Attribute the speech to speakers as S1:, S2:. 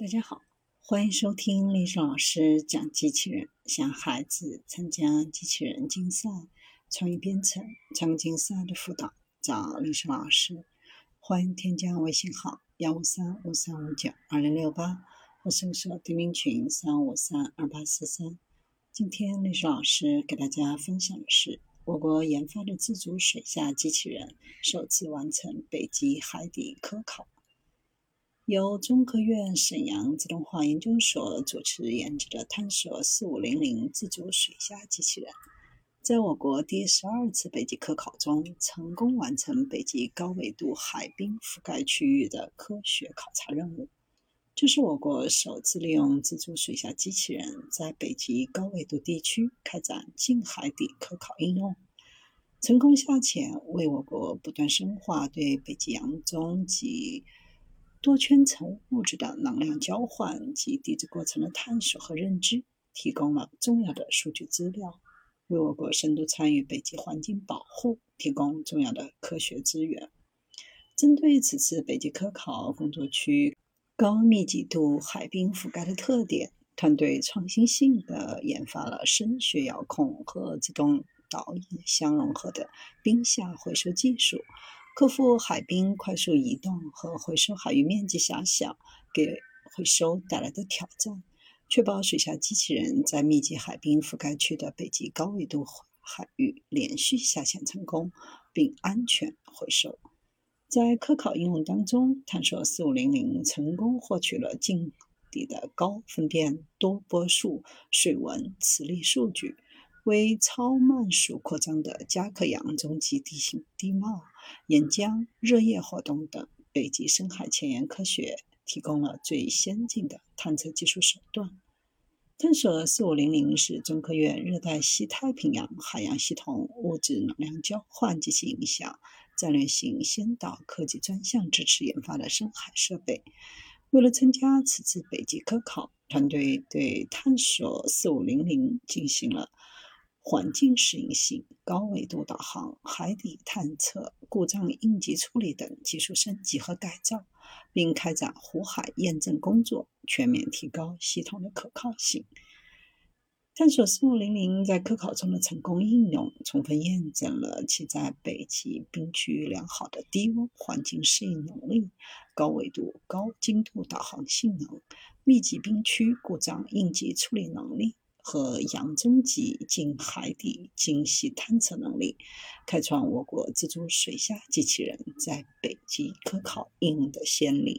S1: 大家好，欢迎收听历史老师讲机器人。想孩子参加机器人竞赛、创意编程、创竞赛的辅导，找历史老师。欢迎添加微信号幺五三五三五九二零六八，或搜索钉钉群三五三二八四三。今天历史老师给大家分享的是，我国研发的自主水下机器人首次完成北极海底科考。由中科院沈阳自动化研究所主持研制的探索四五零零自主水下机器人，在我国第十二次北极科考中，成功完成北极高纬度海冰覆盖区域的科学考察任务。这是我国首次利用自主水下机器人在北极高纬度地区开展近海底科考应用，成功下潜，为我国不断深化对北极洋中及多圈层物质的能量交换及地质过程的探索和认知提供了重要的数据资料，为我国深度参与北极环境保护提供重要的科学资源。针对此次北极科考工作区高密集度海冰覆盖的特点，团队创新性的研发了声学遥控和自动导引相融合的冰下回收技术。克服海冰快速移动和回收海域面积狭小给回收带来的挑战，确保水下机器人在密集海冰覆盖区的北极高纬度海域连续下潜成功并安全回收。在科考应用当中，探索四五零零成功获取了近地的高分辨多波束水文磁力数据。为超慢速扩张的加克洋中极地形地貌、岩浆、热液活动等北极深海前沿科学提供了最先进的探测技术手段。探索四五零零是中科院热带西太平洋海洋系统物质能量交换及其影响战略性先导科技专项支持研发的深海设备。为了参加此次北极科考，团队对探索四五零零进行了。环境适应性、高纬度导航、海底探测、故障应急处理等技术升级和改造，并开展湖海验证工作，全面提高系统的可靠性。探索四五零零在科考中的成功应用，充分验证了其在北极冰区良好的低温环境适应能力、高纬度、高精度导航性能、密集冰区故障应急处理能力。和扬中级近海底精细探测能力，开创我国自主水下机器人在北极科考应用的先例。